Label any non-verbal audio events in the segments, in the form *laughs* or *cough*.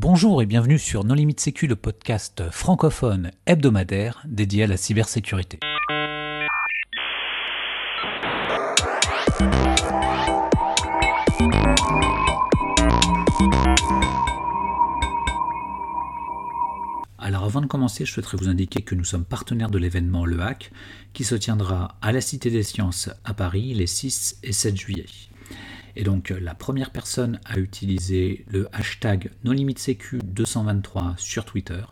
Bonjour et bienvenue sur Non Limite Sécu, le podcast francophone hebdomadaire dédié à la cybersécurité. Alors avant de commencer, je souhaiterais vous indiquer que nous sommes partenaires de l'événement Le Hack qui se tiendra à la Cité des Sciences à Paris les 6 et 7 juillet. Et donc la première personne à utiliser le hashtag NoLimitSecu223 sur Twitter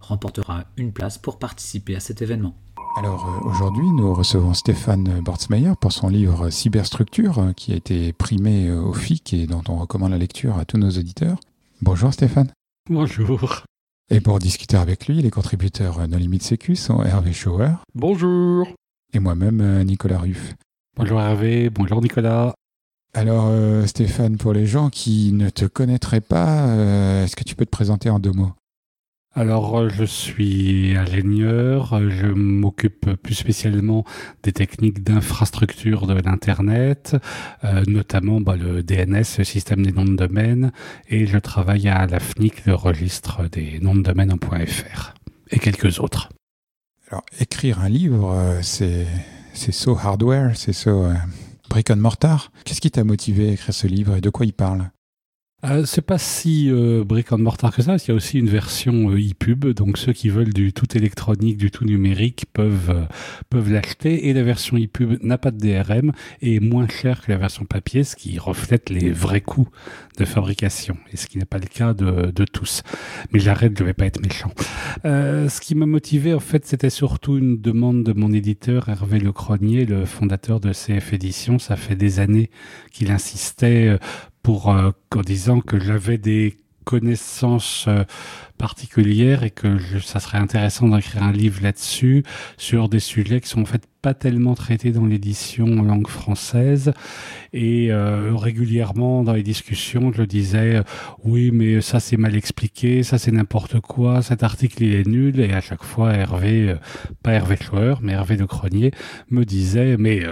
remportera une place pour participer à cet événement. Alors euh, aujourd'hui, nous recevons Stéphane Bortsmeyer pour son livre Cyberstructure euh, qui a été primé euh, au FIC et dont on recommande la lecture à tous nos auditeurs. Bonjour Stéphane. Bonjour. Et pour discuter avec lui, les contributeurs No Limit Sécu sont Hervé Schauer. Bonjour. Et moi-même, Nicolas Ruff. Bonjour Hervé, bonjour Nicolas. Alors euh, Stéphane, pour les gens qui ne te connaîtraient pas, euh, est-ce que tu peux te présenter en deux mots? Alors, euh, je suis ingénieur, je m'occupe plus spécialement des techniques d'infrastructure de l'Internet, notamment bah, le DNS, le système des noms de domaine, et je travaille à la FNIC, le registre des noms de domaine en .fr, et quelques autres. Alors, écrire un livre, c'est so hardware, c'est so Brick Mortar. Qu'est-ce qui t'a motivé à écrire ce livre et de quoi il parle? Euh, c'est pas si euh, brick and mortar que ça. Il y a aussi une version euh, e-pub, donc ceux qui veulent du tout électronique, du tout numérique peuvent euh, peuvent l'acheter. Et la version e-pub n'a pas de DRM et est moins chère que la version papier, ce qui reflète les vrais coûts de fabrication, et ce qui n'est pas le cas de, de tous. Mais j'arrête, je vais pas être méchant. ce qui m'a motivé, en fait, c'était surtout une demande de mon éditeur Hervé Lecronier, le fondateur de CF Éditions. Ça fait des années qu'il insistait pour euh, en disant que j'avais des connaissances euh, particulières et que ça serait intéressant d'écrire un livre là-dessus sur des sujets qui sont en fait pas tellement traités dans l'édition en langue française. Et euh, régulièrement dans les discussions je disais oui mais ça c'est mal expliqué ça c'est n'importe quoi cet article il est nul. Et à chaque fois Hervé pas Hervé Schauer mais Hervé de Cronier me disait mais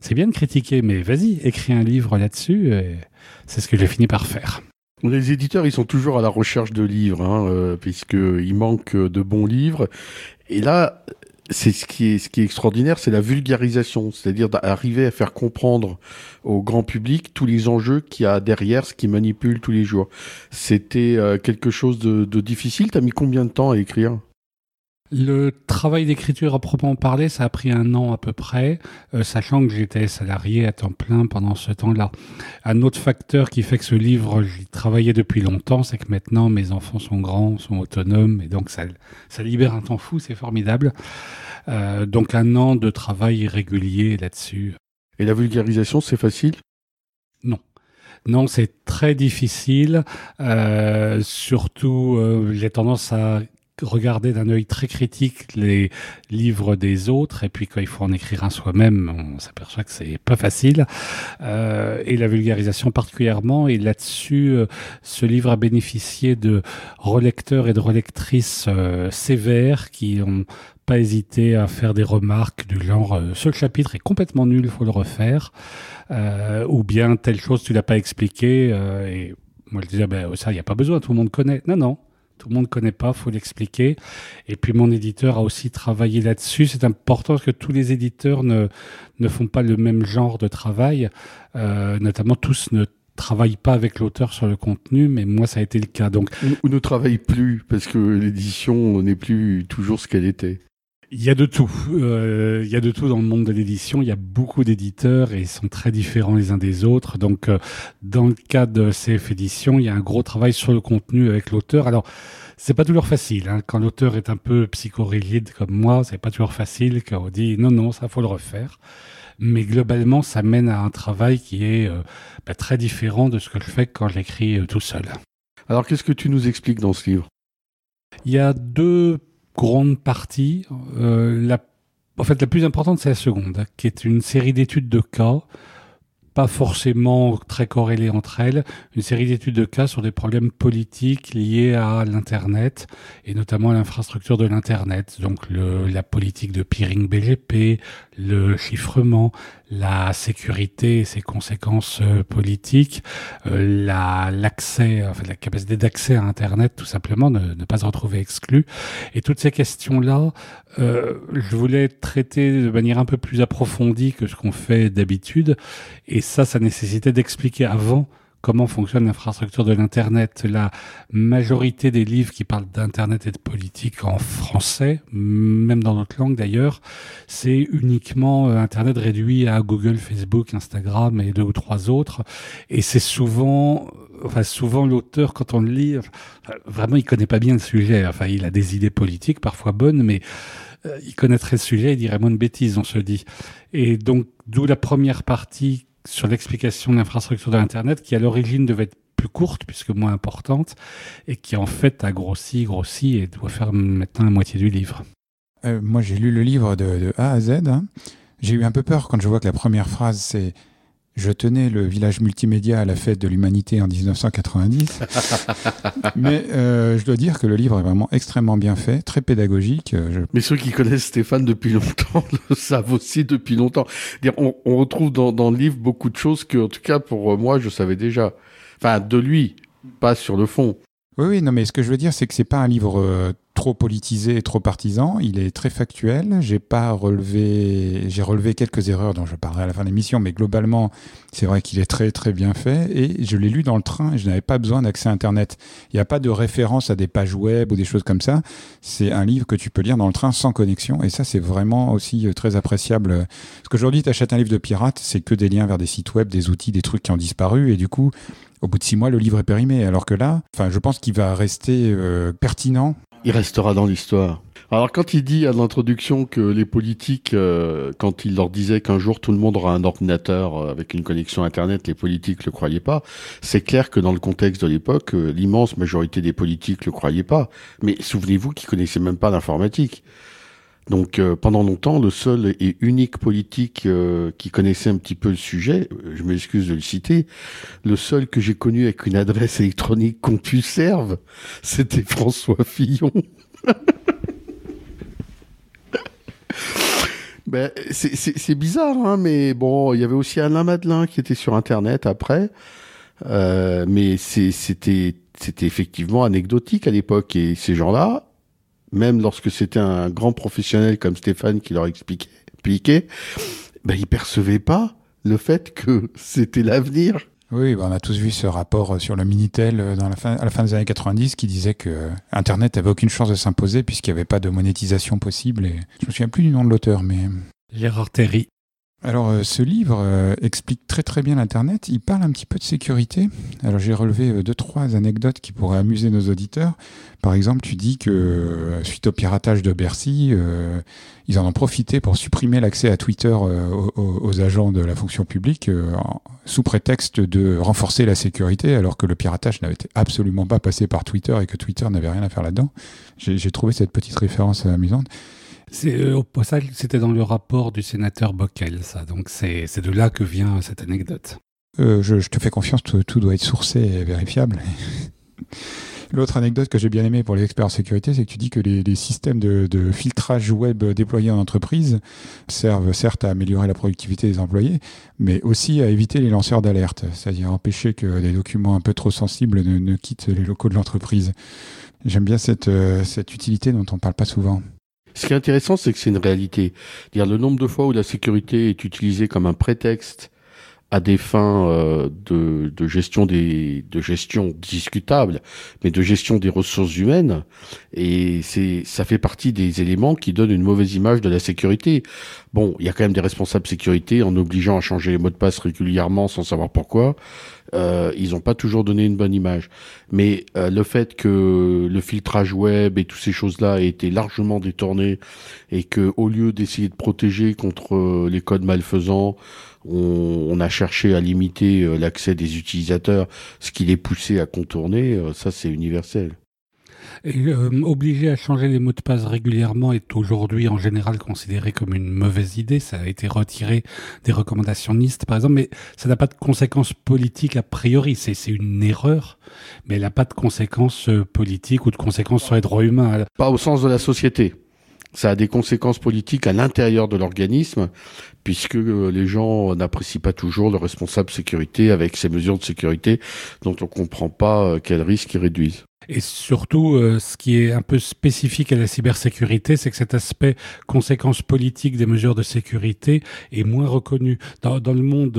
c'est bien de critiquer mais vas-y écris un livre là-dessus c'est ce que j'ai fini par faire. Les éditeurs, ils sont toujours à la recherche de livres, hein, euh, puisqu'il manque de bons livres. Et là, c'est ce qui est, extraordinaire, c'est la vulgarisation, c'est-à-dire d'arriver à faire comprendre au grand public tous les enjeux qu'il y a derrière ce qui manipule tous les jours. C'était euh, quelque chose de, de difficile. T'as mis combien de temps à écrire? Le travail d'écriture à proprement parler, ça a pris un an à peu près, euh, sachant que j'étais salarié à temps plein pendant ce temps-là. Un autre facteur qui fait que ce livre, j'y travaillais depuis longtemps, c'est que maintenant mes enfants sont grands, sont autonomes, et donc ça, ça libère un temps fou, c'est formidable. Euh, donc un an de travail régulier là-dessus. Et la vulgarisation, c'est facile? Non. Non, c'est très difficile. Euh, surtout, euh, j'ai tendance à regarder d'un œil très critique les livres des autres et puis quand il faut en écrire un soi-même on s'aperçoit que c'est pas facile. Euh, et la vulgarisation particulièrement et là-dessus euh, ce livre a bénéficié de relecteurs et de relectrices euh, sévères qui ont pas hésité à faire des remarques du genre euh, ce chapitre est complètement nul, faut le refaire. Ou bien telle chose tu l'as pas expliqué et moi je disais ben ça il y a pas besoin tout le monde connaît. Non non tout le monde ne connaît pas, faut l'expliquer. Et puis mon éditeur a aussi travaillé là-dessus. C'est important parce que tous les éditeurs ne, ne font pas le même genre de travail. Euh, notamment tous ne travaillent pas avec l'auteur sur le contenu, mais moi ça a été le cas. Donc, ou ne travaillent plus parce que l'édition n'est plus toujours ce qu'elle était. Il y a de tout. Euh, il y a de tout dans le monde de l'édition. Il y a beaucoup d'éditeurs et ils sont très différents les uns des autres. Donc, euh, dans le cas de CF Édition, il y a un gros travail sur le contenu avec l'auteur. Alors, c'est pas toujours facile. Hein. Quand l'auteur est un peu psychorigide comme moi, c'est pas toujours facile quand on dit non, non, ça faut le refaire. Mais globalement, ça mène à un travail qui est euh, bah, très différent de ce que je fais quand j'écris tout seul. Alors, qu'est-ce que tu nous expliques dans ce livre? Il y a deux grande partie. Euh, la, en fait, la plus importante, c'est la seconde, hein, qui est une série d'études de cas, pas forcément très corrélées entre elles, une série d'études de cas sur des problèmes politiques liés à l'Internet, et notamment à l'infrastructure de l'Internet, donc le, la politique de peering BGP, le chiffrement, la sécurité et ses conséquences euh, politiques, euh, l'accès, enfin, la capacité d'accès à Internet, tout simplement, ne, ne, pas se retrouver exclu. Et toutes ces questions-là, euh, je voulais traiter de manière un peu plus approfondie que ce qu'on fait d'habitude. Et ça, ça nécessitait d'expliquer avant comment fonctionne l'infrastructure de l'Internet. La majorité des livres qui parlent d'Internet et de politique en français, même dans d'autres langues d'ailleurs, c'est uniquement euh, Internet réduit à Google, Facebook, Instagram et deux ou trois autres. Et c'est souvent, enfin souvent l'auteur quand on le lit, vraiment il connaît pas bien le sujet. Enfin il a des idées politiques parfois bonnes, mais euh, il connaîtrait le sujet, il dirait moins de bêtises, on se dit. Et donc d'où la première partie sur l'explication de l'infrastructure de l'Internet qui à l'origine devait être plus courte puisque moins importante et qui en fait a grossi, grossi et doit faire maintenant la moitié du livre. Euh, moi j'ai lu le livre de, A à Z. Hein. J'ai eu un peu peur quand je vois que la première phrase c'est je tenais le village multimédia à la fête de l'humanité en 1990. *laughs* Mais euh, je dois dire que le livre est vraiment extrêmement bien fait, très pédagogique. Je... Mais ceux qui connaissent Stéphane depuis longtemps *laughs* le savent aussi depuis longtemps. On, on retrouve dans, dans, le livre beaucoup de choses que, en tout cas, pour moi, je savais déjà. Enfin, de lui, pas sur le fond. Oui, oui, non, mais ce que je veux dire, c'est que c'est pas un livre euh, trop politisé et trop partisan. Il est très factuel. J'ai pas relevé, j'ai relevé quelques erreurs dont je parlerai à la fin de l'émission, mais globalement, c'est vrai qu'il est très très bien fait. Et je l'ai lu dans le train et je n'avais pas besoin d'accès Internet. Il n'y a pas de référence à des pages web ou des choses comme ça. C'est un livre que tu peux lire dans le train sans connexion. Et ça, c'est vraiment aussi euh, très appréciable. Parce qu'aujourd'hui, tu achètes un livre de pirate, c'est que des liens vers des sites web, des outils, des trucs qui ont disparu. Et du coup, au bout de six mois, le livre est périmé. Alors que là, enfin, je pense qu'il va rester euh, pertinent il restera dans l'histoire. Alors quand il dit à l'introduction que les politiques, euh, quand il leur disait qu'un jour tout le monde aura un ordinateur euh, avec une connexion Internet, les politiques le croyaient pas, c'est clair que dans le contexte de l'époque, euh, l'immense majorité des politiques le croyaient pas. Mais souvenez-vous qu'ils connaissaient même pas l'informatique. Donc pendant longtemps, le seul et unique politique qui connaissait un petit peu le sujet, je m'excuse de le citer, le seul que j'ai connu avec une adresse électronique CompuServe, c'était François Fillon. *laughs* ben, c'est bizarre, hein, mais bon, il y avait aussi Alain Madelin qui était sur Internet après, euh, mais c'était effectivement anecdotique à l'époque et ces gens-là, même lorsque c'était un grand professionnel comme Stéphane qui leur expliquait, expliquait ben, ils percevaient pas le fait que c'était l'avenir. Oui, ben, on a tous vu ce rapport sur le Minitel euh, dans la fin, à la fin des années 90 qui disait que euh, Internet avait aucune chance de s'imposer puisqu'il n'y avait pas de monétisation possible. Et je me souviens plus du nom de l'auteur, mais Gérard Terry. Alors, euh, ce livre euh, explique très très bien l'Internet. Il parle un petit peu de sécurité. Alors, j'ai relevé euh, deux, trois anecdotes qui pourraient amuser nos auditeurs. Par exemple, tu dis que suite au piratage de Bercy, ils en ont profité pour supprimer l'accès à Twitter aux, agents de la fonction publique sous prétexte de renforcer la sécurité, alors que le piratage n'avait absolument pas passé par Twitter et que Twitter n'avait rien à faire là-dedans. J'ai trouvé cette petite référence amusante. Euh, c'était dans le rapport du sénateur Bockel, ça. Donc c'est de là que vient cette anecdote. Euh, je, te fais confiance, tout, doit être sourcé et vérifiable. *laughs* L'autre anecdote que j'ai bien aimée pour les experts en sécurité, c'est que tu dis que les, systèmes de, filtrage web déployés en entreprise servent certes à améliorer la productivité des employés, mais aussi à éviter les lanceurs d'alerte, c'est-à-dire empêcher que des documents un peu trop sensibles ne, ne quittent les locaux de l'entreprise. J'aime bien cette, euh, cette utilité dont on ne parle pas souvent. Ce qui est intéressant, c'est que c'est une réalité. Dire le nombre de fois où la sécurité est utilisée comme un prétexte à des fins euh, de, de, gestion des de gestion discutable, mais de gestion des ressources humaines, et c'est ça fait partie des éléments qui donnent une mauvaise image de la sécurité. Bon, il y a quand même des responsables sécurité en obligeant à changer les mots de passe régulièrement sans savoir pourquoi. Euh, ils n'ont pas toujours donné une bonne image. Mais euh, le fait que le filtrage web et toutes ces choses-là aient été largement détournés et que au lieu d'essayer de protéger contre euh, les codes malfaisants, on, on, a cherché à limiter euh, l'accès des utilisateurs, ce qui les poussait à contourner, ça c'est universel. Et, euh, obligé à changer les mots de passe régulièrement est aujourd'hui en général considéré comme une mauvaise idée. Ça a été retiré des recommandations NIST, par exemple, mais ça n'a pas de conséquences politiques a priori. C'est une erreur, mais elle n'a pas de conséquences euh, politiques ou de conséquences sur les droits humains. Pas au sens de la société. Ça a des conséquences politiques à l'intérieur de l'organisme, puisque euh, les gens n'apprécient pas toujours le responsable sécurité avec ces mesures de sécurité dont on ne comprend pas euh, quels risques ils réduisent. Et surtout, euh, ce qui est un peu spécifique à la cybersécurité, c'est que cet aspect conséquences politiques des mesures de sécurité est moins reconnu. Dans le monde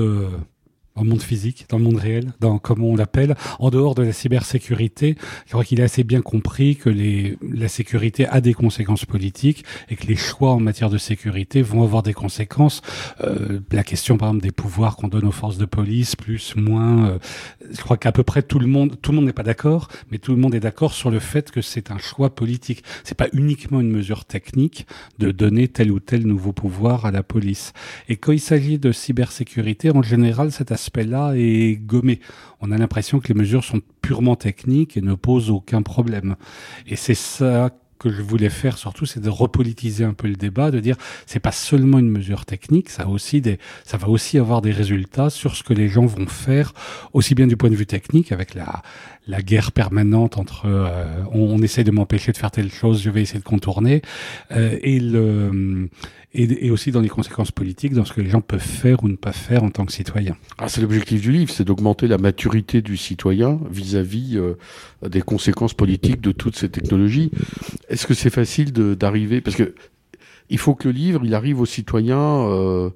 dans monde physique, dans le monde réel, dans comme on l'appelle, en dehors de la cybersécurité. Je crois qu'il a assez bien compris que les, la sécurité a des conséquences politiques et que les choix en matière de sécurité vont avoir des conséquences. Euh, la question, par exemple, des pouvoirs qu'on donne aux forces de police, plus, moins. Euh, je crois qu'à peu près tout le monde, tout le monde n'est pas d'accord, mais tout le monde est d'accord sur le fait que c'est un choix politique. C'est pas uniquement une mesure technique de donner tel ou tel nouveau pouvoir à la police. Et quand il s'agit de cybersécurité, en général, cet aspect aspect-là est gommé. On a l'impression que les mesures sont purement techniques et ne posent aucun problème. Et c'est ça que je voulais faire surtout, c'est de repolitiser un peu le débat, de dire c'est pas seulement une mesure technique, ça a aussi des, ça va aussi avoir des résultats sur ce que les gens vont faire, aussi bien du point de vue technique avec la la guerre permanente entre euh, on, essaie de m'empêcher de faire telle chose, je vais essayer de contourner, euh, et le et, aussi dans les conséquences politiques, dans ce que les gens peuvent faire ou ne pas faire en tant que citoyens. Ah, c'est l'objectif du livre, c'est d'augmenter la maturité du citoyen vis-à-vis euh, des conséquences politiques de toutes ces technologies. Est-ce que c'est facile d'arriver parce que il faut que le livre il arrive aux citoyens, euh,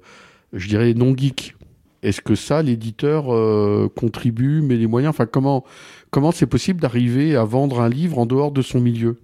je dirais non geek. Est-ce que ça, l'éditeur euh, contribue, met les moyens Enfin, comment comment c'est possible d'arriver à vendre un livre en dehors de son milieu?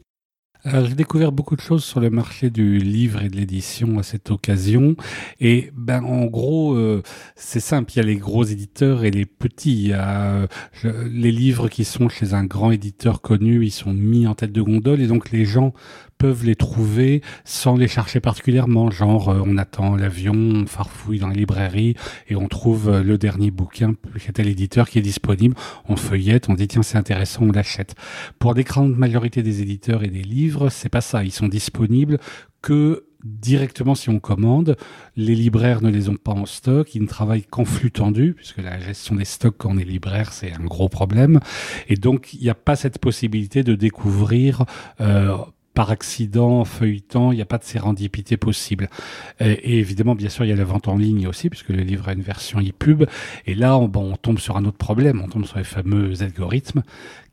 J'ai découvert beaucoup de choses sur le marché du livre et de l'édition à cette occasion. Et ben, en gros, euh, c'est simple. Il y a les gros éditeurs et les petits. Il a les livres qui sont chez un grand éditeur connu, ils sont mis en tête de gondole et donc les gens peuvent les trouver sans les chercher particulièrement. Genre, euh, on attend l'avion, on farfouille dans les librairies et on trouve euh, le dernier bouquin chez tel éditeur qui est disponible. On feuillette, on dit tiens c'est intéressant, on l'achète. Pour des grandes majorités des éditeurs et des livres, c'est pas ça. Ils sont disponibles que directement si on commande. Les libraires ne les ont pas en stock, ils ne travaillent qu'en flux tendu, puisque la gestion des stocks quand on est libraire, c'est un gros problème. Et donc, il n'y a pas cette possibilité de découvrir euh, par accident, feuilletant, il n'y a pas de sérendipité possible. Et, évidemment, bien sûr, il y a la vente en ligne aussi, puisque le livre a une version e-pub. Et là, on, tombe sur un autre problème. On tombe sur les fameux algorithmes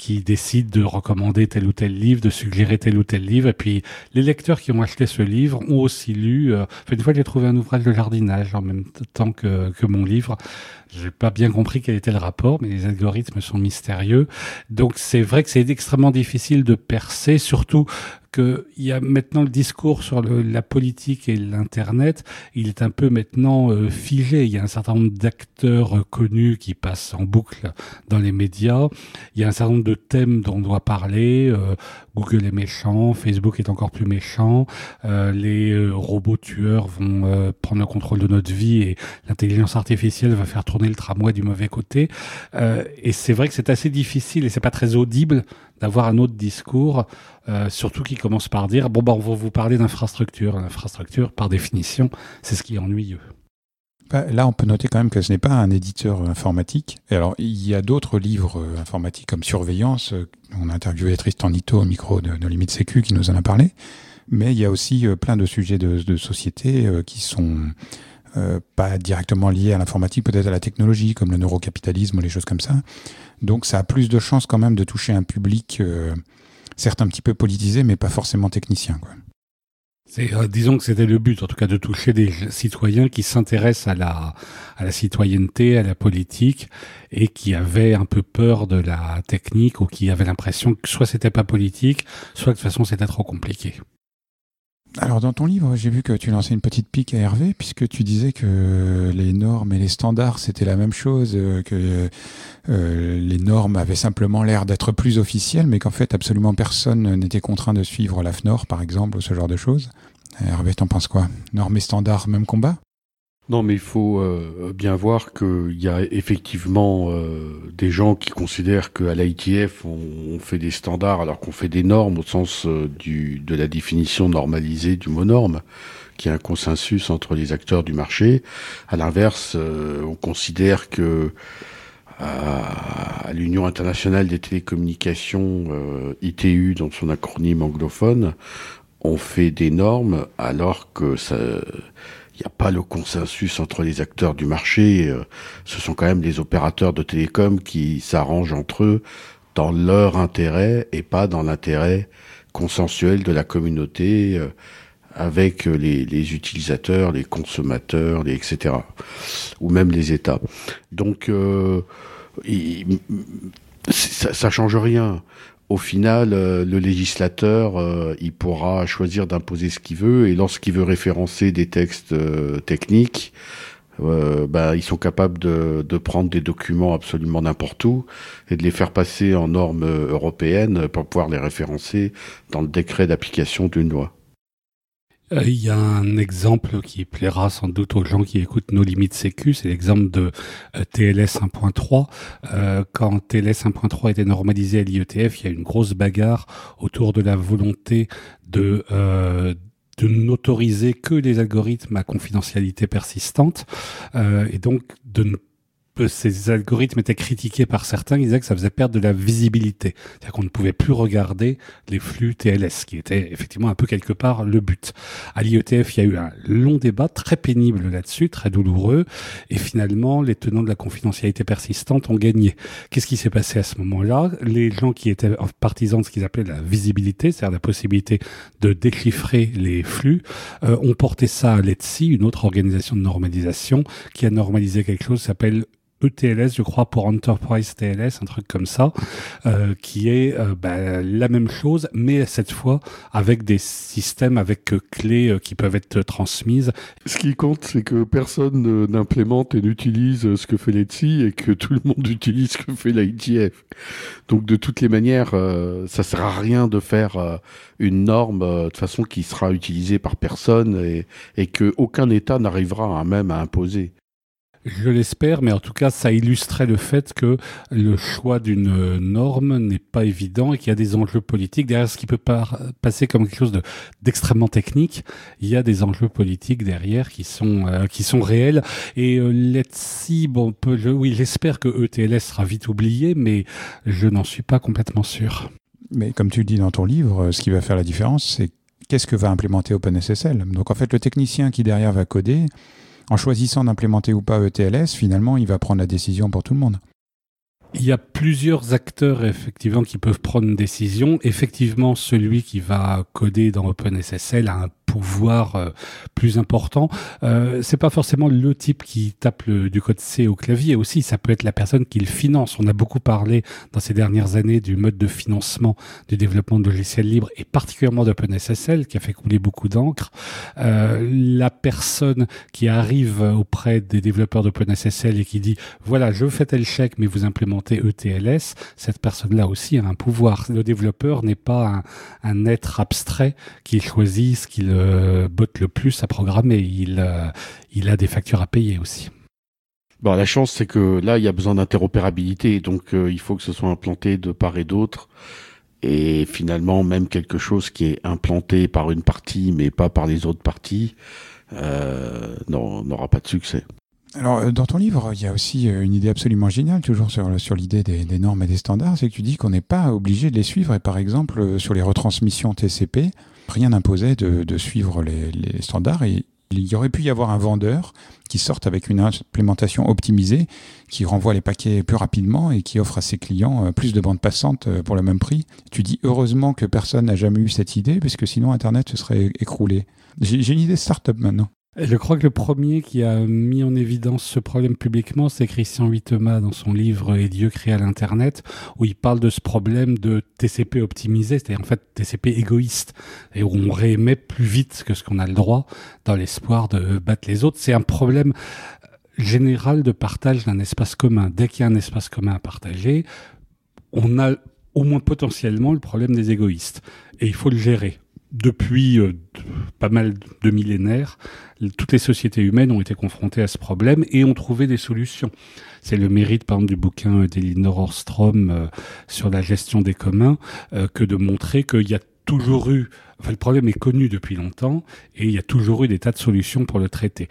qui décident de recommander tel ou tel livre, de suggérer tel ou tel livre. Et puis, les lecteurs qui ont acheté ce livre ont aussi lu. Euh, une fois, j'ai trouvé un ouvrage de jardinage en même temps que, que mon livre. J'ai pas bien compris quel était le rapport, mais les algorithmes sont mystérieux. Donc c'est vrai que c'est extrêmement difficile de percer, surtout qu'il y a maintenant le discours sur la politique et l'Internet, il est un peu maintenant euh, figé. Il y a un certain nombre d'acteurs euh, connus qui passent en boucle dans les médias. Il y a un certain nombre de thèmes dont on doit parler. Euh, Google est méchant, Facebook est encore plus méchant, les robots tueurs vont prendre le contrôle de notre vie et l'intelligence artificielle va faire tourner le tramway du mauvais côté. et c'est vrai que c'est assez difficile et c'est pas très audible d'avoir un autre discours, euh, surtout qui commence par dire bon bah on va vous parler d'infrastructure. L'infrastructure, par définition, c'est ce qui est ennuyeux. Là, on peut noter quand même que ce n'est pas un éditeur informatique. Et alors, il y a d'autres livres euh, informatiques comme Surveillance. Euh, on a interviewé Tristan Nito au micro de, de Limite Sécu qui nous en a parlé. Mais il y a aussi plein de sujets de, société qui sont pas directement liés à l'informatique, peut-être à la technologie, comme le neurocapitalisme ou les choses comme ça. Donc ça a plus de chances quand même de toucher un public, euh, certes un petit peu politisé, mais pas forcément technicien. Quoi. Euh, disons que c'était le but, en tout cas, de toucher des citoyens qui s'intéressent à la, à la citoyenneté, à la politique, et qui avaient un peu peur de la technique ou qui avaient l'impression que soit c'était pas politique, soit de toute façon c'était trop compliqué. Alors dans ton livre, j'ai vu que tu lançais une petite pique à Hervé, puisque tu disais que les normes et les standards, c'était la même chose, euh, que euh, les normes avaient simplement l'air d'être plus officielles, mais qu'en fait absolument personne n'était contraint de suivre l'AFNOR, par exemple, ou ce genre de choses. Hervé, t'en penses quoi? Normes et standards, même combat? Non, mais il faut euh, bien voir qu'il y a effectivement euh, des gens qui considèrent qu'à l'ITF, on, fait des standards alors qu'on fait des normes au sens euh, du, de la définition normalisée du mot norme, qui est un consensus entre les acteurs du marché. À l'inverse, on considère que à l'Union internationale des télécommunications, ITU, dans son acronyme anglophone, on fait des normes alors que ça il n'y a pas le consensus entre les acteurs du marché. Euh, ce sont quand même des opérateurs de télécom qui s'arrangent entre eux dans leur intérêt et pas dans l'intérêt consensuel de la communauté euh, avec les, utilisateurs, les consommateurs, les etc. ou même les États. Donc euh, ça, ça change rien au final, euh, le législateur, euh, il pourra choisir d'imposer ce qu'il veut, et lorsqu'il veut référencer des textes euh, techniques, bah, ils sont capables de, de, prendre des documents absolument n'importe où et de les faire passer en normes européennes pour pouvoir les référencer dans le décret d'application d'une loi. Euh, il y a un exemple qui plaira sans doute aux gens qui écoutent nos limites sécu, c'est l'exemple de euh, TLS 1.3. Euh, quand TLS 1.3 était normalisé à l'IETF, il y a une grosse bagarre autour de la volonté de de n'autoriser que les algorithmes à confidentialité persistante et donc de ne ces algorithmes étaient critiqués par certains, ils disaient que ça faisait perdre de la visibilité. C'est-à-dire qu'on ne pouvait plus regarder les flux TLS, qui était effectivement un peu quelque part le but. À l'IETF, il y a eu un long débat très pénible là-dessus, très douloureux, et finalement, les tenants de la confidentialité persistante ont gagné. Qu'est-ce qui s'est passé à ce moment-là? Les gens qui étaient partisans de ce qu'ils appelaient la visibilité, c'est-à-dire la possibilité de déchiffrer les flux, euh, ont porté ça à l'ETSI, une autre organisation de normalisation, qui a normalisé quelque chose qui s'appelle ETLS, je crois, pour Enterprise TLS, un truc comme ça, euh, qui est euh, bah, la même chose, mais cette fois avec des systèmes avec euh, clés qui peuvent être transmises. Ce qui compte, c'est que personne n'implémente et n'utilise ce que fait l'ETSI et que *laughs* tout le monde utilise ce que fait l'ITF. Donc de toutes les manières, ça sert à rien de faire une norme de façon qui sera utilisée par personne et, et que aucun État n'arrivera à même à imposer. Je l'espère, mais en tout cas, ça illustrait le fait que le choix d'une norme n'est pas évident et qu'il y a des enjeux politiques. Derrière ce qui peut passer comme quelque chose d'extrêmement technique, il y a des enjeux politiques derrière qui sont, euh, qui sont réels. Et euh, let's bon, je, oui, j'espère que ETLS sera vite oublié, mais je n'en suis pas complètement sûr. Mais comme tu le dis dans ton livre, ce qui va faire la différence, c'est qu'est-ce que va implémenter OpenSSL? Donc en fait, le technicien qui derrière va coder, en choisissant d'implémenter ou pas ETLS, finalement, il va prendre la décision pour tout le monde. Il y a plusieurs acteurs effectivement qui peuvent prendre une décision. Effectivement, celui qui va coder dans OpenSSL a un pouvoir euh, plus important. Euh, c'est pas forcément le type qui tape du code C au clavier aussi, ça peut être la personne qui le finance. On a beaucoup parlé dans ces dernières années du mode de financement du développement de logiciels libres et particulièrement d'OpenSSL qui a fait couler beaucoup d'encre. Euh, la personne qui arrive auprès des développeurs d'OpenSSL et qui dit voilà, je fais tel chèque mais vous implémentez ETLS, cette personne-là aussi a un pouvoir. Le développeur n'est pas un, un être abstrait qui choisit ce qu'il euh, le plus à programmer. Il, euh, il a des factures à payer aussi. Bon, la chance, c'est que là, il y a besoin d'interopérabilité, donc euh, il faut que ce soit implanté de part et d'autre. Et finalement, même quelque chose qui est implanté par une partie, mais pas par les autres parties, n'aura pas de succès. Alors, dans ton livre, il y a aussi une idée absolument géniale, toujours sur, l'idée des, normes et des standards, c'est que tu dis qu'on n'est pas obligé de les suivre. Et par exemple, sur les retransmissions TCP, rien n'imposait de, suivre les, standards et il y aurait pu y avoir un vendeur qui sorte avec une implémentation optimisée, qui renvoie les paquets plus rapidement et qui offre à ses clients euh, plus de bandes passantes euh, pour le même prix. Tu dis heureusement que personne n'a jamais eu cette idée, parce que sinon Internet se serait écroulé. J'ai une idée start-up maintenant. Je crois que le premier qui a mis en évidence ce problème publiquement, c'est Christian Huitema dans son livre Et Dieu créa l'Internet, où il parle de ce problème de TCP optimisé, c'est-à-dire en fait TCP égoïste, et où on réémet plus vite que ce qu'on a le droit dans l'espoir de battre les autres. C'est un problème général de partage d'un espace commun. Dès qu'il y a un espace commun à partager, on a au moins potentiellement le problème des égoïstes. Et il faut le gérer depuis euh, pas mal de millénaires, toutes les sociétés humaines ont été confrontées à ce problème et ont trouvé des solutions. C'est le mérite, par exemple, du bouquin d'Elinor Orstrom euh, sur la gestion des communs, euh, que de montrer qu'il y a toujours eu le problème est connu depuis longtemps et il y a toujours eu des tas de solutions pour le traiter.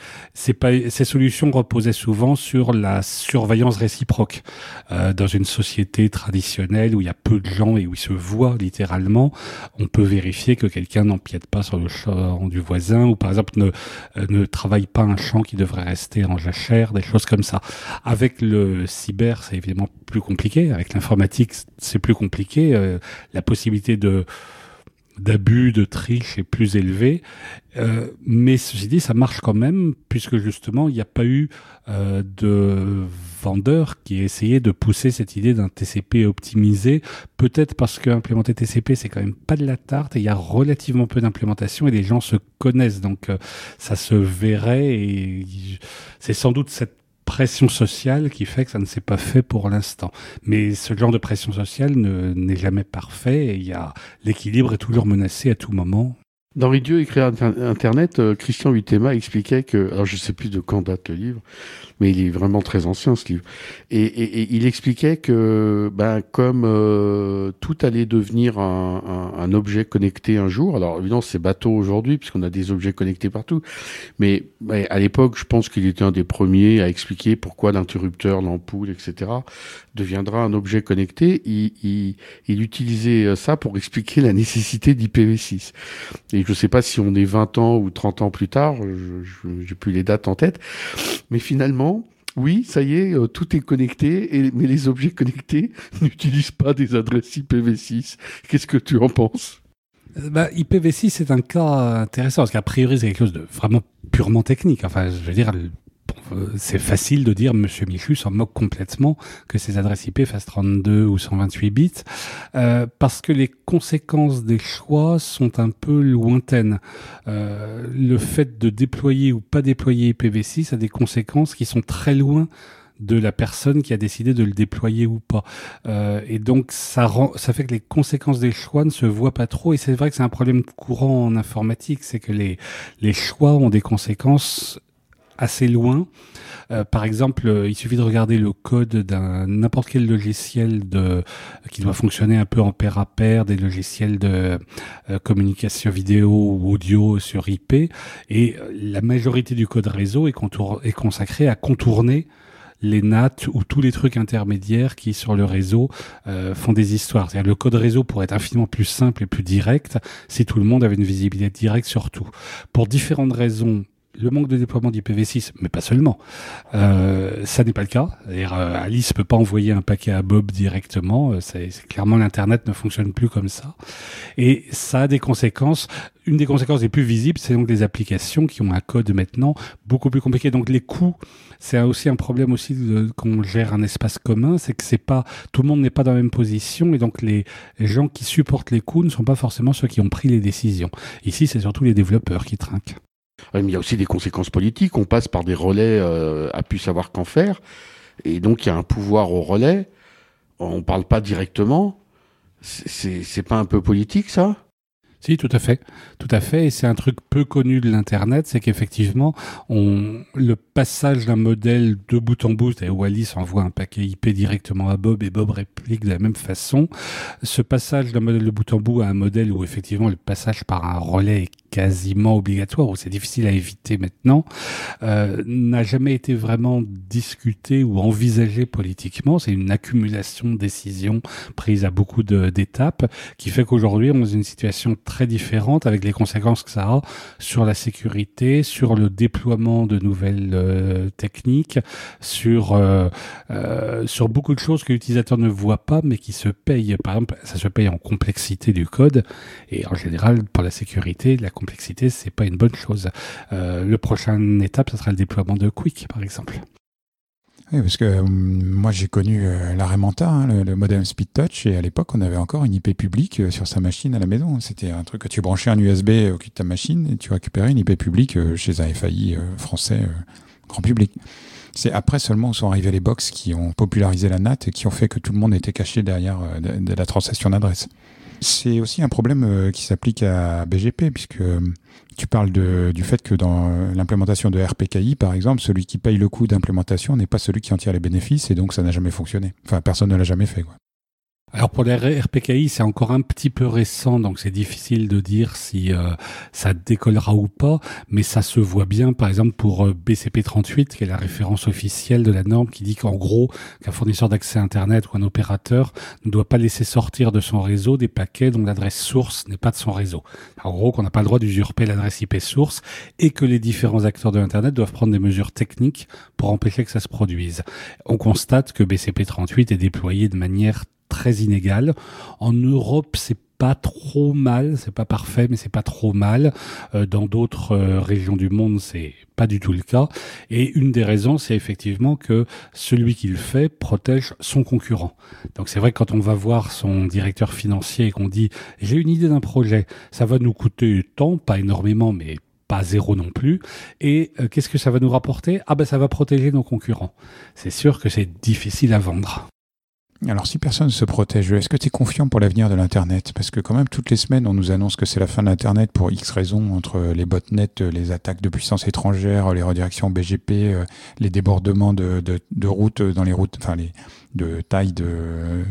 Pas, ces solutions reposaient souvent sur la surveillance réciproque. Euh, dans une société traditionnelle où il y a peu de gens et où ils se voient littéralement, on peut vérifier que quelqu'un n'empiète pas sur le champ du voisin ou par exemple ne, euh, ne travaille pas un champ qui devrait rester en jachère, des choses comme ça. Avec le cyber, c'est évidemment plus compliqué. Avec l'informatique, c'est plus compliqué. Euh, la possibilité de d'abus, de triche est plus élevé. Euh, mais ceci dit, ça marche quand même, puisque justement, il n'y a pas eu euh, de vendeur qui ait essayé de pousser cette idée d'un TCP optimisé. Peut-être parce qu'implémenter TCP, c'est quand même pas de la tarte, et il y a relativement peu d'implémentation, et les gens se connaissent, donc euh, ça se verrait, et c'est sans doute cette pression sociale qui fait que ça ne s'est pas fait pour l'instant. Mais ce genre de pression sociale n'est jamais parfait et il y a l'équilibre est toujours menacé à tout moment. Dans Ridieu écrit Internet, euh, Christian Huitema expliquait que, alors je sais plus de quand date le livre, mais il est vraiment très ancien ce livre. Et, il expliquait que, ben, comme euh, tout allait devenir un, objet connecté un jour, alors évidemment c'est bateau aujourd'hui puisqu'on a des objets connectés partout, mais à l'époque je pense qu'il était un des premiers à expliquer pourquoi l'interrupteur, l'ampoule, etc. deviendra un objet connecté. Il, il, il utilisait ça pour expliquer la nécessité d'IPv6. Et je ne sais pas si on est 20 ans ou 30 ans plus tard, je n'ai plus les dates en tête, mais finalement, oui, ça y est, euh, tout est connecté, mais les objets connectés *laughs* n'utilisent pas des adresses IPv6. Qu'est-ce que tu en penses? Euh, bah, IPv6 c'est un cas intéressant parce qu'a priori c'est quelque chose de vraiment purement technique. Enfin, je veux dire, c'est facile de dire Monsieur Michu s'en moque complètement que ces adresses IP fassent 32 ou 128 bits euh, parce que les conséquences des choix sont un peu lointaines. Euh, le fait de déployer ou pas déployer IPv6 a des conséquences qui sont très loin de la personne qui a décidé de le déployer ou pas. Euh, et donc ça rend, ça fait que les conséquences des choix ne se voient pas trop. Et c'est vrai que c'est un problème courant en informatique, c'est que les les choix ont des conséquences assez loin. Euh, par exemple, euh, il suffit de regarder le code d'un n'importe quel logiciel de qui doit fonctionner un peu en pair à pair, des logiciels de euh, communication vidéo ou audio sur IP, et la majorité du code réseau est, est consacré à contourner les NAT ou tous les trucs intermédiaires qui sur le réseau font des histoires. C'est-à-dire le code réseau pourrait être infiniment plus simple et plus direct si tout le monde avait une visibilité directe sur tout. Pour différentes raisons, le manque de déploiement d'IPv6, mais pas seulement, euh, ça n'est pas le cas. Euh, Alice peut pas envoyer un paquet à Bob directement. Euh, c'est, clairement l'internet ne fonctionne plus comme ça, et ça a des conséquences. Une des conséquences les plus visibles, c'est donc les applications qui ont un code maintenant beaucoup plus compliqué. Donc les coûts, c'est aussi un problème aussi qu'on gère un espace commun, c'est que c'est pas tout le monde n'est pas dans la même position, et donc les gens qui supportent les coûts ne sont pas forcément ceux qui ont pris les décisions. Ici, c'est surtout les développeurs qui trinquent il y a aussi des conséquences politiques. On passe par des relais euh, à pu savoir qu'en faire. Et donc, il y a un pouvoir au relais. On ne parle pas directement. C'est pas un peu politique, ça? Si, tout à fait, tout à fait. Et c'est un truc peu connu de l'internet, c'est qu'effectivement, on le passage d'un modèle de bout en bout, où Alice envoie un paquet IP directement à Bob et Bob réplique de la même façon. Ce passage d'un modèle de bout en bout à un modèle où effectivement le passage par un relais est quasiment obligatoire, où c'est difficile à éviter maintenant, euh, n'a jamais été vraiment discuté ou envisagé politiquement. C'est une accumulation de décisions prises à beaucoup d'étapes qui fait qu'aujourd'hui on est dans une situation très différente avec les conséquences que ça a sur la sécurité, sur le déploiement de nouvelles euh, techniques, sur euh, euh, sur beaucoup de choses que l'utilisateur ne voit pas mais qui se payent. Par exemple, ça se paye en complexité du code et en général pour la sécurité, la complexité c'est pas une bonne chose. le prochain étape, ça sera le déploiement de Quick par exemple. Oui, parce que euh, moi j'ai connu euh, la Remanta, hein, le, modem Speed Touch, et à l'époque on avait encore une IP publique euh, sur sa machine à la maison. C'était un truc que tu branchais un USB au cul de ta machine et tu récupérais une IP publique chez un FAI français grand public. C'est après seulement où sont arrivés les box qui ont popularisé la NAT et qui ont fait que tout le monde était caché derrière de, la transaction d'adresse. C'est aussi un problème qui s'applique à BGP puisque tu parles de, du fait que dans l'implémentation de RPKI, par exemple, celui qui paye le coût d'implémentation n'est pas celui qui en tire les bénéfices et donc ça n'a jamais fonctionné. Enfin, personne ne l'a jamais fait. Quoi. Alors pour les RPKI, c'est encore un petit peu récent, donc c'est difficile de dire si euh, ça décollera ou pas, mais ça se voit bien, par exemple pour euh, BCP38, qui est la référence officielle de la norme, qui dit qu'en gros, qu'un fournisseur d'accès Internet ou un opérateur ne doit pas laisser sortir de son réseau des paquets dont l'adresse source n'est pas de son réseau. En gros, qu'on n'a pas le droit d'usurper l'adresse IP source et que les différents acteurs de Internet doivent prendre des mesures techniques pour empêcher que ça se produise. On constate que BCP38 est déployé de manière très inégal. En Europe, c'est pas trop mal, c'est pas parfait, mais c'est pas trop mal. Euh, dans d'autres euh, régions du monde, c'est pas du tout le cas. Et une des raisons, c'est effectivement que celui qui le fait protège son concurrent. Donc c'est vrai que quand on va voir son directeur financier et qu'on dit j'ai une idée d'un projet, ça va nous coûter tant, pas énormément, mais pas zéro non plus. Et euh, qu'est-ce que ça va nous rapporter? Ah ben ça va protéger nos concurrents. C'est sûr que c'est difficile à vendre. Alors si personne ne se protège, est-ce que tu es confiant pour l'avenir de l'Internet? Parce que quand même toutes les semaines on nous annonce que c'est la fin de l'Internet pour X raisons, entre les botnets, les attaques de puissance étrangère, les redirections BGP, euh, les débordements de, de, de routes dans les routes, enfin les de taille de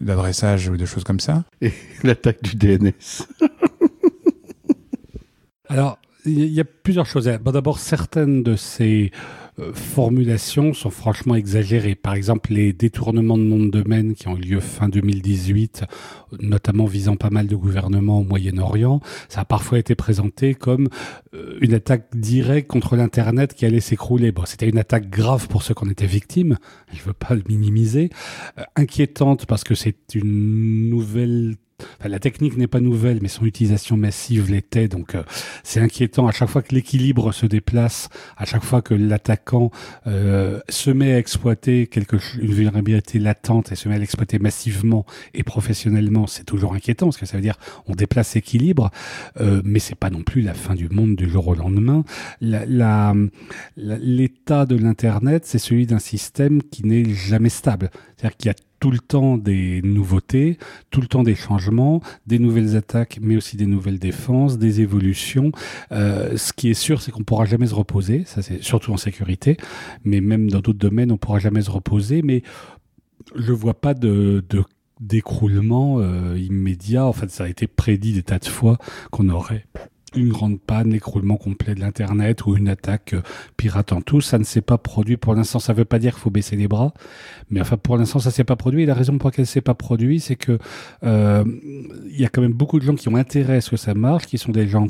d'adressage ou de choses comme ça. Et *laughs* l'attaque du DNS. *laughs* Alors il y a plusieurs choses. D'abord, certaines de ces euh, formulations sont franchement exagérées. Par exemple, les détournements de noms de domaine qui ont eu lieu fin 2018, notamment visant pas mal de gouvernements au Moyen-Orient, ça a parfois été présenté comme euh, une attaque directe contre l'Internet qui allait s'écrouler. Bon, c'était une attaque grave pour ceux qui en étaient victimes, je ne veux pas le minimiser, euh, inquiétante parce que c'est une nouvelle la technique n'est pas nouvelle, mais son utilisation massive l'était. Donc, euh, c'est inquiétant. À chaque fois que l'équilibre se déplace, à chaque fois que l'attaquant euh, se met à exploiter quelque, une vulnérabilité latente et se met à l'exploiter massivement et professionnellement, c'est toujours inquiétant parce que ça veut dire on déplace l'équilibre, euh, mais c'est pas non plus la fin du monde du jour au lendemain. L'état la, de l'internet, c'est celui d'un système qui n'est jamais stable. C'est-à-dire qu'il y a tout le temps des nouveautés, tout le temps des changements, des nouvelles attaques, mais aussi des nouvelles défenses, des évolutions. Euh, ce qui est sûr, c'est qu'on pourra jamais se reposer. Ça, c'est surtout en sécurité, mais même dans d'autres domaines, on pourra jamais se reposer. Mais je vois pas de, de d'écroulement euh, immédiat. En fait, ça a été prédit des tas de fois qu'on aurait une grande panne, l'écroulement complet de l'Internet ou une attaque euh, pirate en tout. Ça ne s'est pas produit pour l'instant. Ça ne veut pas dire qu'il faut baisser les bras, mais enfin pour l'instant ça s'est pas produit. Et la raison pour laquelle ça s'est pas produit, c'est que euh, il y a quand même beaucoup de gens qui ont intérêt à ce que ça marche, qui sont des gens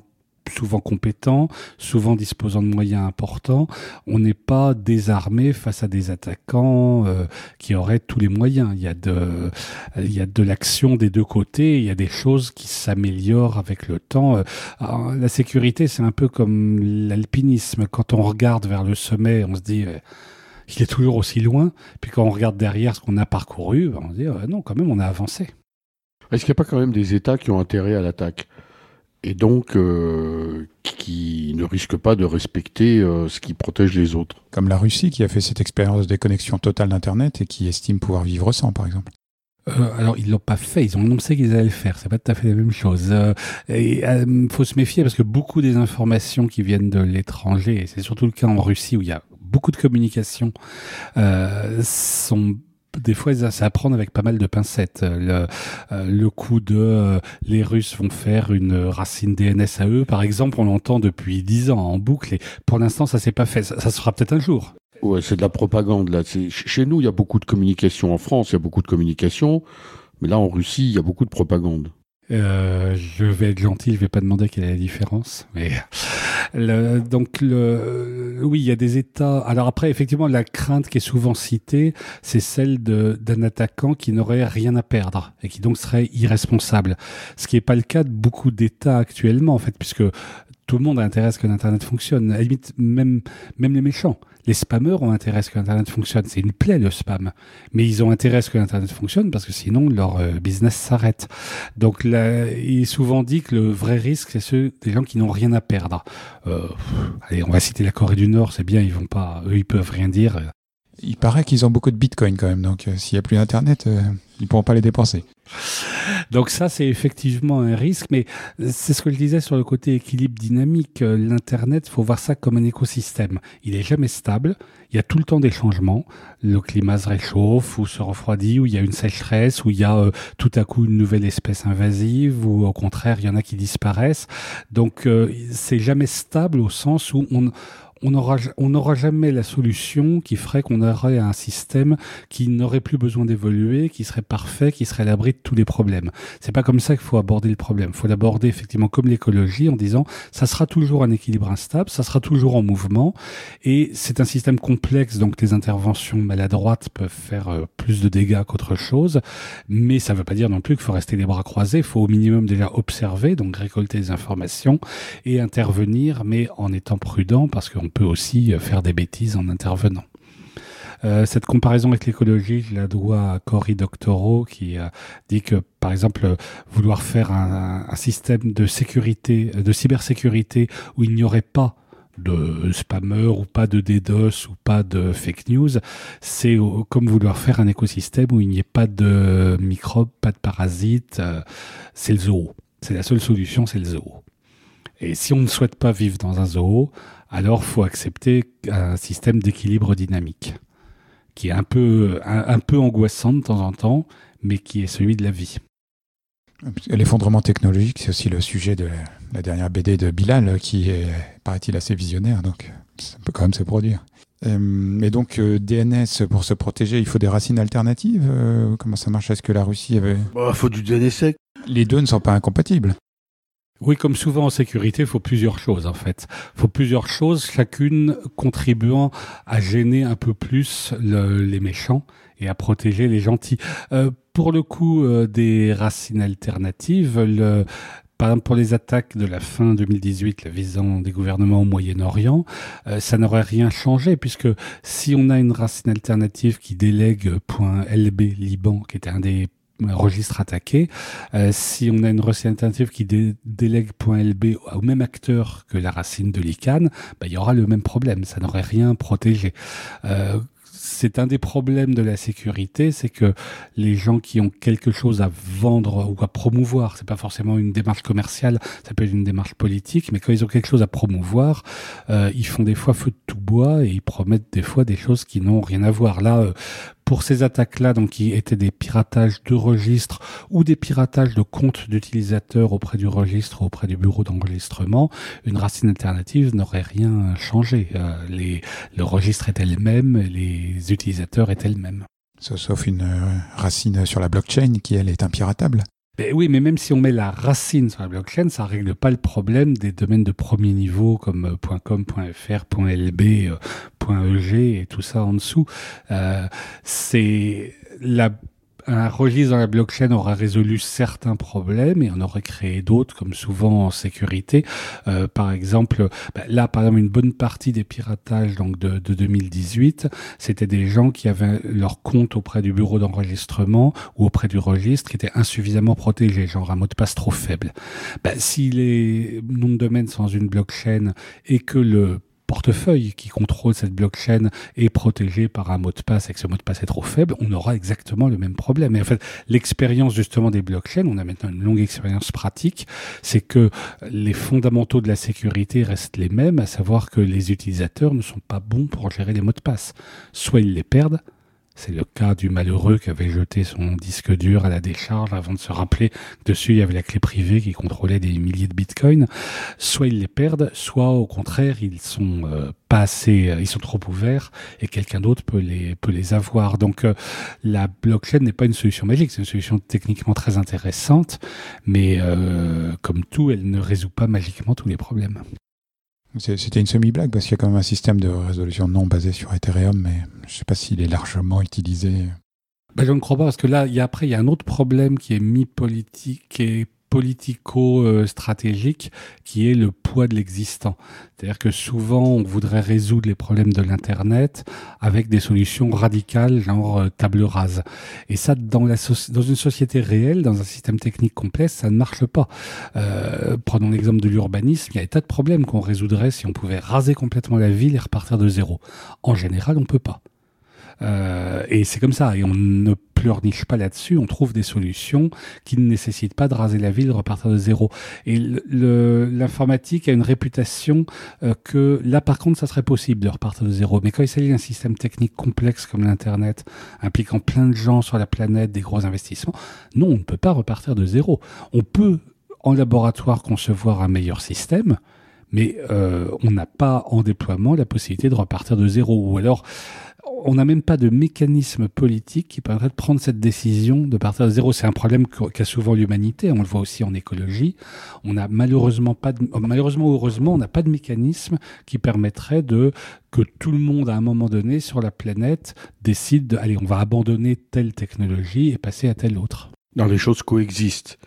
souvent compétents, souvent disposant de moyens importants. On n'est pas désarmé face à des attaquants euh, qui auraient tous les moyens. Il y a de, l'action des deux côtés. Il y a des choses qui s'améliorent avec le temps. Euh, la sécurité, c'est un peu comme l'alpinisme. Quand on regarde vers le sommet, on se dit euh, il est toujours aussi loin. Puis quand on regarde derrière ce qu'on a parcouru, on se dit non, quand même, on a avancé. Est-ce qu'il n'y a pas quand même des États qui ont intérêt à l'attaque? Et donc euh, qui ne risque pas de respecter euh, ce qui protège les autres. Comme la Russie qui a fait cette expérience de déconnexion totale d'Internet et qui estime pouvoir vivre sans, par exemple. Euh, alors ils l'ont pas fait, ils ont annoncé qu'ils allaient le faire. C'est pas tout à fait la même chose. Il faut se méfier parce que beaucoup des informations qui viennent de l'étranger, et c'est surtout le cas en Russie où il y a beaucoup de communication, sont des fois, ça à prendre avec pas mal de pincettes. Le, euh, le coup de euh, les Russes vont faire une racine DNS à eux, par exemple, on l'entend depuis dix ans en boucle. Et pour l'instant, ça s'est pas fait. Ça, ça sera peut-être un jour. Ouais, c'est de la propagande là. Chez nous, il y a beaucoup de communication. En France, il y a beaucoup de communication, mais là, en Russie, il y a beaucoup de propagande. Euh, je vais être gentil, je vais pas demander quelle est la différence, mais le, donc le, oui, il y a des États. Alors après, effectivement, la crainte qui est souvent citée, c'est celle d'un attaquant qui n'aurait rien à perdre et qui donc serait irresponsable. Ce qui n'est pas le cas de beaucoup d'États actuellement, en fait, puisque tout le monde a intérêt à ce que l'Internet fonctionne. À la limite, même, même les méchants. Les spammeurs ont intérêt à ce que l'Internet fonctionne. C'est une plaie, le spam. Mais ils ont intérêt à ce que l'Internet fonctionne parce que sinon, leur euh, business s'arrête. Donc, là, il est souvent dit que le vrai risque, c'est ceux des gens qui n'ont rien à perdre. Euh, allez, on va citer la Corée du Nord, c'est bien, ils vont pas, eux, ils peuvent rien dire. Il paraît qu'ils ont beaucoup de bitcoins quand même, donc s'il n'y a plus Internet, ils ne pourront pas les dépenser. Donc ça, c'est effectivement un risque, mais c'est ce que je disais sur le côté équilibre dynamique. L'Internet, il faut voir ça comme un écosystème. Il est jamais stable, il y a tout le temps des changements. Le climat se réchauffe ou se refroidit, ou il y a une sécheresse, ou il y a euh, tout à coup une nouvelle espèce invasive, ou au contraire, il y en a qui disparaissent. Donc euh, c'est jamais stable au sens où on on n'aura on jamais la solution qui ferait qu'on aurait un système qui n'aurait plus besoin d'évoluer, qui serait parfait, qui serait à l'abri de tous les problèmes. C'est pas comme ça qu'il faut aborder le problème. Il faut l'aborder effectivement comme l'écologie en disant ça sera toujours un équilibre instable, ça sera toujours en mouvement et c'est un système complexe donc les interventions maladroites peuvent faire euh, plus de dégâts qu'autre chose, mais ça veut pas dire non plus qu'il faut rester les bras croisés, il faut au minimum déjà observer donc récolter des informations et intervenir mais en étant prudent parce qu'on on peut aussi euh, faire des bêtises en intervenant. Euh, cette comparaison avec l'écologie, je la dois à Cory Doctorow qui a dit que, par exemple, vouloir faire un, système de sécurité, de cybersécurité où il n'y aurait pas de spammers ou pas de DDoS ou pas de fake news, c'est comme vouloir faire un écosystème où il n'y ait pas de microbes, pas de parasites. Euh, c'est le zoo. C'est la seule solution, c'est le zoo. Et si on ne souhaite pas vivre dans un zoo, alors faut accepter un système d'équilibre dynamique qui est un peu, un, peu angoissant de temps en temps, mais qui est celui de la vie. L'effondrement technologique, c'est aussi le sujet de la dernière BD de Bilal, qui est, paraît-il, assez visionnaire, donc ça peut quand même se produire. Euh, mais donc, euh, DNS, pour se protéger, il faut des racines alternatives euh, Comment ça marche? Est-ce que la Russie avait... Il bah, faut du DNS Les deux ne sont pas incompatibles. Oui, comme souvent en sécurité, il faut plusieurs choses en fait. Il faut plusieurs choses, chacune contribuant à gêner un peu plus les méchants et à protéger les gentils. Euh, pour le coup euh, des racines alternatives, le, par exemple, pour les attaques de la fin 2018 la visant des gouvernements au Moyen-Orient, euh, ça n'aurait rien changé puisque si on a une racine alternative qui délègue .lb Liban, qui était un des registre attaqué. Euh, si on a une racine alternative qui délègue .lb au même acteur que la racine de l'ICANN, bah, il y aura le même problème. Ça n'aurait rien protégé. Euh, c'est un des problèmes de la sécurité, c'est que les gens qui ont quelque chose à vendre ou à promouvoir, c'est pas forcément une démarche commerciale, ça peut être une démarche politique, mais quand ils ont quelque chose à promouvoir, euh, ils font des fois feu de tout bois et ils promettent des fois des choses qui n'ont rien à voir. Là, euh, pour ces attaques-là, donc qui étaient des piratages de registres ou des piratages de comptes d'utilisateurs auprès du registre, auprès du bureau d'enregistrement, une racine alternative n'aurait rien changé. Euh, les, le registre était le même, les utilisateurs étaient le même. Sauf une euh, racine sur la blockchain qui, elle, est impiratable. Ben oui, mais même si on met la racine sur la blockchain, ça règle pas le problème des domaines de premier niveau comme euh, .com, .fr, .lb, .eg et tout ça en dessous. Euh, c'est la un registre dans la blockchain aura résolu certains problèmes et on aurait créé d'autres, comme souvent en sécurité. Euh, par exemple, bah, là, par exemple, une bonne partie des piratages donc de, de 2018, c'était des gens qui avaient leur compte auprès du bureau d'enregistrement ou auprès du registre qui était insuffisamment protégé, genre un mot de passe trop faible. Bah, si les noms de domaine sont dans une blockchain et que le portefeuille qui contrôle cette blockchain est protégé par un mot de passe et que ce mot de passe est trop faible, on aura exactement le même problème. Et en fait, l'expérience justement des blockchains, on a maintenant une longue expérience pratique, c'est que les fondamentaux de la sécurité restent les mêmes, à savoir que les utilisateurs ne sont pas bons pour gérer les mots de passe. Soit ils les perdent, c'est le cas du malheureux qui avait jeté son disque dur à la décharge avant de se rappeler que dessus il y avait la clé privée qui contrôlait des milliers de bitcoins. Soit ils les perdent, soit au contraire ils sont euh, pas assez, euh, ils sont trop ouverts et quelqu'un d'autre peut les peut les avoir. Donc euh, la blockchain n'est pas une solution magique, c'est une solution techniquement très intéressante, mais comme tout, elle ne résout pas magiquement tous les problèmes. C'était une semi-blague parce qu'il y a quand même un système de résolution non basé sur Ethereum, mais je ne sais pas s'il est largement utilisé. Ben, je ne crois pas parce que là, y a, après, il y a un autre problème qui est mi-politique et politico-stratégique qui est le poids de l'existant. C'est-à-dire que souvent, on voudrait résoudre les problèmes de l'Internet avec des solutions radicales, genre euh, table rase. Et ça, dans, une société réelle, dans un système technique complexe, ça ne marche pas. Euh, prenons l'exemple de l'urbanisme, il y a des tas de problèmes qu'on résoudrait si on pouvait raser complètement la ville et repartir de zéro. En général, on peut pas. Euh, et c'est comme ça. Et on ne pleurniche pas là-dessus. On trouve des solutions qui ne nécessitent pas de raser la ville, de repartir de zéro. Et l'informatique a une réputation euh, que là, par contre, ça serait possible de repartir de zéro. Mais quand il s'agit d'un système technique complexe comme l'Internet, impliquant plein de gens sur la planète, des gros investissements, non, on ne peut pas repartir de zéro. On peut, en laboratoire, concevoir un meilleur système, mais euh, on n'a pas en déploiement la possibilité de repartir de zéro. Ou alors, on n'a même pas de mécanisme politique qui permettrait de prendre cette décision de partir de zéro. C'est un problème qu'a souvent l'humanité. On le voit aussi en écologie. On n'a malheureusement pas, de, malheureusement ou heureusement, on n'a pas de mécanisme qui permettrait de que tout le monde à un moment donné sur la planète décide de, allez, on va abandonner telle technologie et passer à telle autre. Dans les choses coexistent.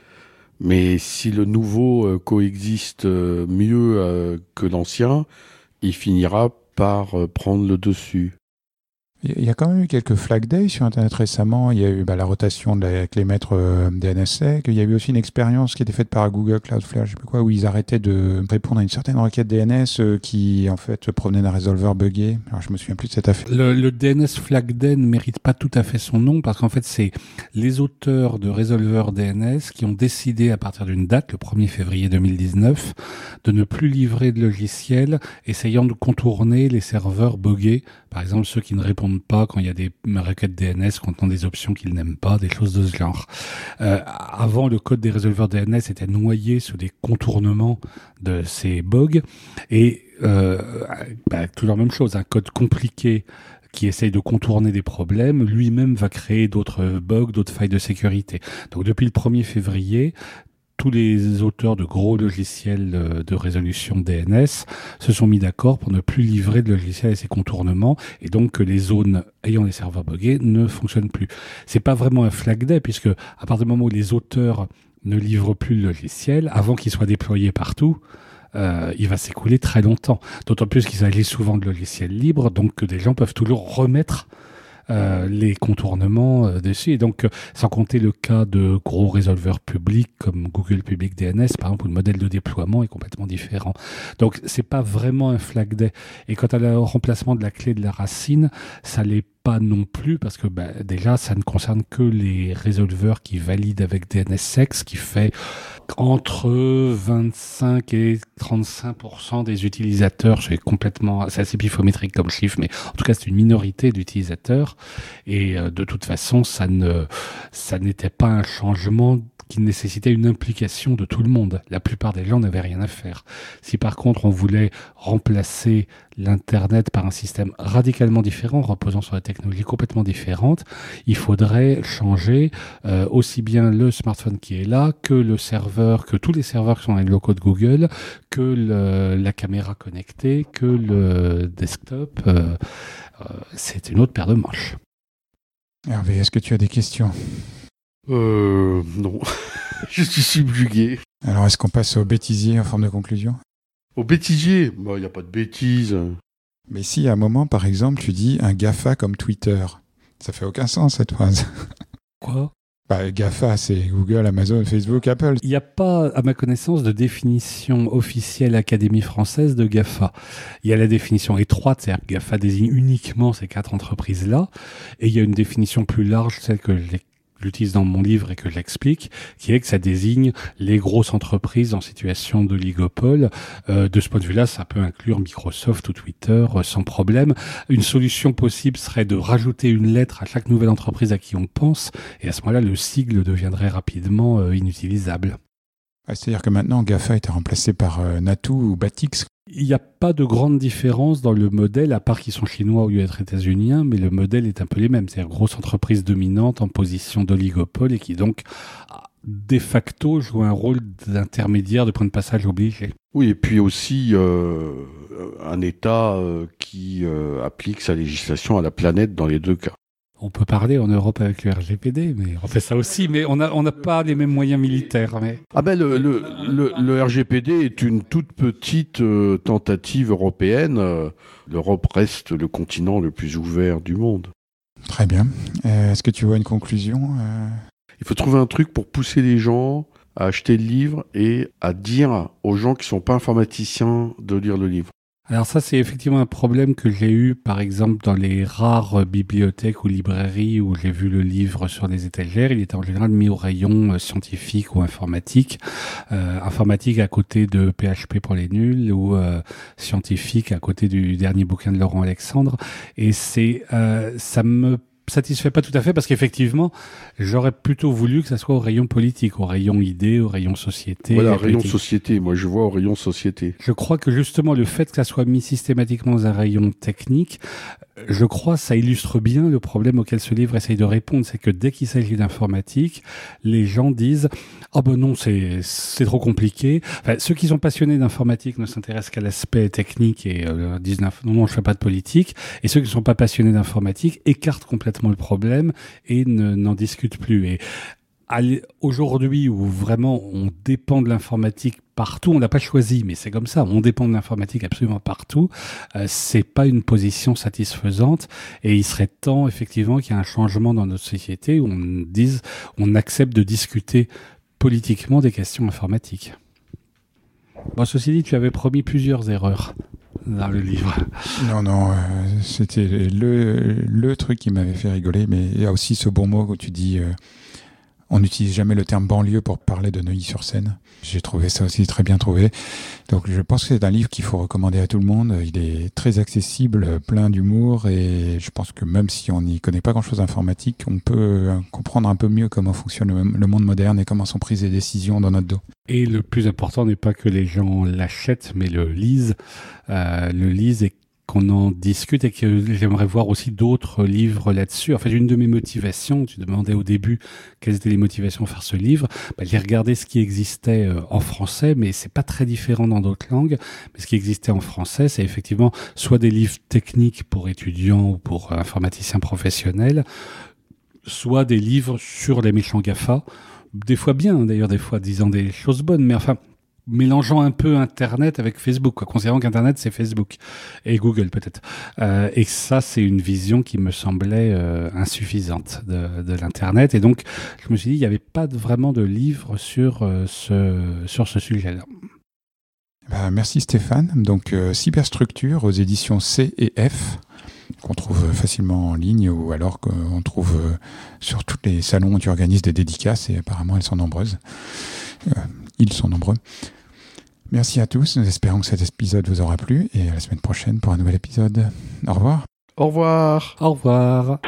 Mais si le nouveau euh, coexiste euh, mieux euh, que l'ancien, il finira par prendre le dessus. Il y a quand même eu quelques Flag Days sur Internet récemment. Il y a eu bah, la rotation de la clé maître euh, DNSSEC. Il y a eu aussi une expérience qui était faite par Google Cloudflare, je sais plus quoi, où ils arrêtaient de répondre à une certaine requête DNS euh, qui, en fait, provenait d'un résolveur buggé. Alors, je me souviens plus de cette affaire. Le, DNS Flag Day ne mérite pas tout à fait son nom parce qu'en fait, c'est les auteurs de résolveurs DNS qui ont décidé à partir d'une date, le 1er février 2019, de ne plus livrer de logiciels essayant de contourner les serveurs buggés. Par exemple, ceux qui ne répondent pas quand il y a des requêtes DNS contenant des options qu'ils n'aiment pas, des choses de ce genre. Euh, avant, le code des résolveurs DNS était noyé sous des contournements de ces bugs et euh, bah, toujours la même chose, un code compliqué qui essaye de contourner des problèmes, lui-même va créer d'autres bugs, d'autres failles de sécurité. Donc depuis le 1er février, tous les auteurs de gros logiciels euh, de résolution DNS se sont mis d'accord pour ne plus livrer de logiciels et ses contournements, et donc que les zones ayant des serveurs buggés ne fonctionnent plus. C'est pas vraiment un flag day, puisque à partir du moment où les auteurs ne livrent plus le logiciel, avant qu'il soit déployé partout, euh, il va s'écouler très longtemps. D'autant plus qu'il s'agit souvent de logiciels libres, donc que des gens peuvent toujours remettre euh, les contournements euh, dessus. Et donc, euh, sans compter le cas de gros résolveurs publics comme Google Public DNS, par exemple, où le modèle de déploiement est complètement différent. Donc, c'est pas vraiment un flag day. Et quant à remplacement de la clé de la racine, ça l'est pas non plus parce que bah, déjà ça ne concerne que les résolveurs qui valident avec DNSSEC, qui fait entre 25 et 35 des utilisateurs. C'est complètement, c'est assez pifométrique comme chiffre, mais en tout cas c'est une minorité d'utilisateurs et euh, de toute façon ça ne, ça n'était pas un changement qui nécessitait une implication de tout le monde. La plupart des gens n'avaient rien à faire. Si par contre on voulait remplacer l'Internet par un système radicalement différent, reposant sur des technologies complètement différentes, il faudrait changer euh, aussi bien le smartphone qui est là, que le serveur, que tous les serveurs qui sont dans les locaux de Google, que la caméra connectée, que le desktop. Euh, euh, c'est une autre paire de manches. Hervé, est-ce que tu as des questions? Euh, non. *laughs* je suis subjugué. Alors, est-ce qu'on passe au bêtisier en forme de conclusion? Au bêtisier? Il bah, n'y a pas de bêtises. Mais si, à un moment, par exemple, tu dis un GAFA comme Twitter, ça fait aucun sens, cette phrase. *laughs* Quoi? Bah, GAFA, c'est Google, Amazon, Facebook, Apple. Il n'y a pas, à ma connaissance, de définition officielle Académie française de GAFA. Il y a la définition étroite, c'est-à-dire que GAFA désigne uniquement ces quatre entreprises-là, et il y a une définition plus large, celle que les l'utilise dans mon livre et que j'explique, qui est que ça désigne les grosses entreprises en situation d'oligopole. Euh, de ce point de vue-là, ça peut inclure Microsoft ou Twitter euh, sans problème. Une solution possible serait de rajouter une lettre à chaque nouvelle entreprise à qui on pense, et à ce moment-là, le sigle deviendrait rapidement euh, inutilisable. C'est-à-dire que maintenant, GAFA été remplacé par Natu ou Batix il n'y a pas de grande différence dans le modèle, à part qu'ils sont chinois au lieu d'être états-uniens, mais le modèle est un peu les mêmes. C'est-à-dire grosse entreprise dominante en position d'oligopole et qui donc, de facto, joue un rôle d'intermédiaire de point de passage obligé. Oui, et puis aussi euh, un État euh, qui euh, applique sa législation à la planète dans les deux cas on peut parler en Europe avec le RGPD, mais on fait ça aussi, mais on n'a on pas les mêmes moyens militaires. Mais... Ah ben le, le, le, RGPD est une toute petite euh, tentative européenne. Euh, L'Europe reste le continent le plus ouvert du monde. Très bien. Euh, est-ce que tu vois une conclusion Il faut trouver un truc pour pousser les gens à acheter le livre et à dire aux gens qui ne sont pas informaticiens de lire le livre. Alors ça, c'est effectivement un problème que j'ai eu, par exemple, dans les rares bibliothèques ou librairies où j'ai vu le livre sur les étagères. Il était en général mis au rayon euh, scientifique ou informatique. Euh, informatique à côté de PHP pour les nuls ou euh, scientifique à côté du dernier bouquin de Laurent Alexandre. Et c'est, ça me satisfait pas tout à fait parce qu'effectivement, j'aurais plutôt voulu que ça soit au rayon politique, au rayon idées, au rayon société. Voilà, rayon société. Moi, je vois au rayon société. Je crois que justement le fait que ça soit mis systématiquement dans un rayon technique, je crois, ça illustre bien le problème auquel ce livre essaye de répondre, c'est que dès qu'il s'agit d'informatique, les gens disent "Ah oh ben non, c'est c'est trop compliqué." Enfin, ceux qui sont passionnés d'informatique ne s'intéressent qu'à l'aspect technique et euh, disent "Non, non, je fais pas de politique." Et ceux qui ne sont pas passionnés d'informatique écartent complètement le problème et n'en discutent plus. Et aujourd'hui où vraiment on dépend de l'informatique partout, on n'a pas choisi, mais c'est comme ça, on dépend de l'informatique absolument partout, euh, c'est pas une position satisfaisante et il serait temps effectivement qu'il y ait un changement dans notre société où on dise, on accepte de discuter politiquement des questions informatiques. Bon, ceci dit, tu avais promis plusieurs erreurs dans le livre. Non, non, euh, c'était le, le truc qui m'avait fait rigoler, mais il y a aussi ce bon mot où tu dis euh, on n'utilise jamais le terme banlieue pour parler de Neuilly-sur-Seine. J'ai trouvé ça aussi très bien trouvé. Donc je pense que c'est un livre qu'il faut recommander à tout le monde. Il est très accessible, plein d'humour et je pense que même si on n'y connaît pas grand-chose d'informatique, on peut comprendre un peu mieux comment fonctionne le monde moderne et comment sont prises les décisions dans notre dos. Et le plus important n'est pas que les gens l'achètent, mais le lisent. Euh, le lisent et qu'on en discute et que j'aimerais voir aussi d'autres livres là-dessus. En fait, une de mes motivations, tu demandais au début quelles étaient les motivations pour faire ce livre, bah, j'ai regardé ce qui existait euh, en français, mais c'est pas très différent dans d'autres langues. Mais ce qui existait en français, c'est effectivement soit des livres techniques pour étudiants ou pour informaticiens professionnels, soit des livres sur les méchants GAFA, des fois bien d'ailleurs, des fois disant des choses bonnes, mais enfin mélangeant un peu Internet avec Facebook, considérant qu'Internet c'est Facebook et Google peut-être. Euh, et ça, c'est une vision qui me semblait euh, insuffisante de, l'Internet. Et donc, je me suis dit, il n'y avait pas vraiment de livre sur euh, ce, sujet-là. Bah, merci Stéphane. Donc, Cyberstructure aux éditions C et F qu'on trouve facilement en ligne ou alors qu'on trouve sur tous les salons où tu organises des dédicaces et apparemment elles sont nombreuses. ils sont nombreux. Merci à tous, nous espérons que cet épisode vous aura plu et à la semaine prochaine pour un nouvel épisode. Au revoir. Au revoir. Au revoir.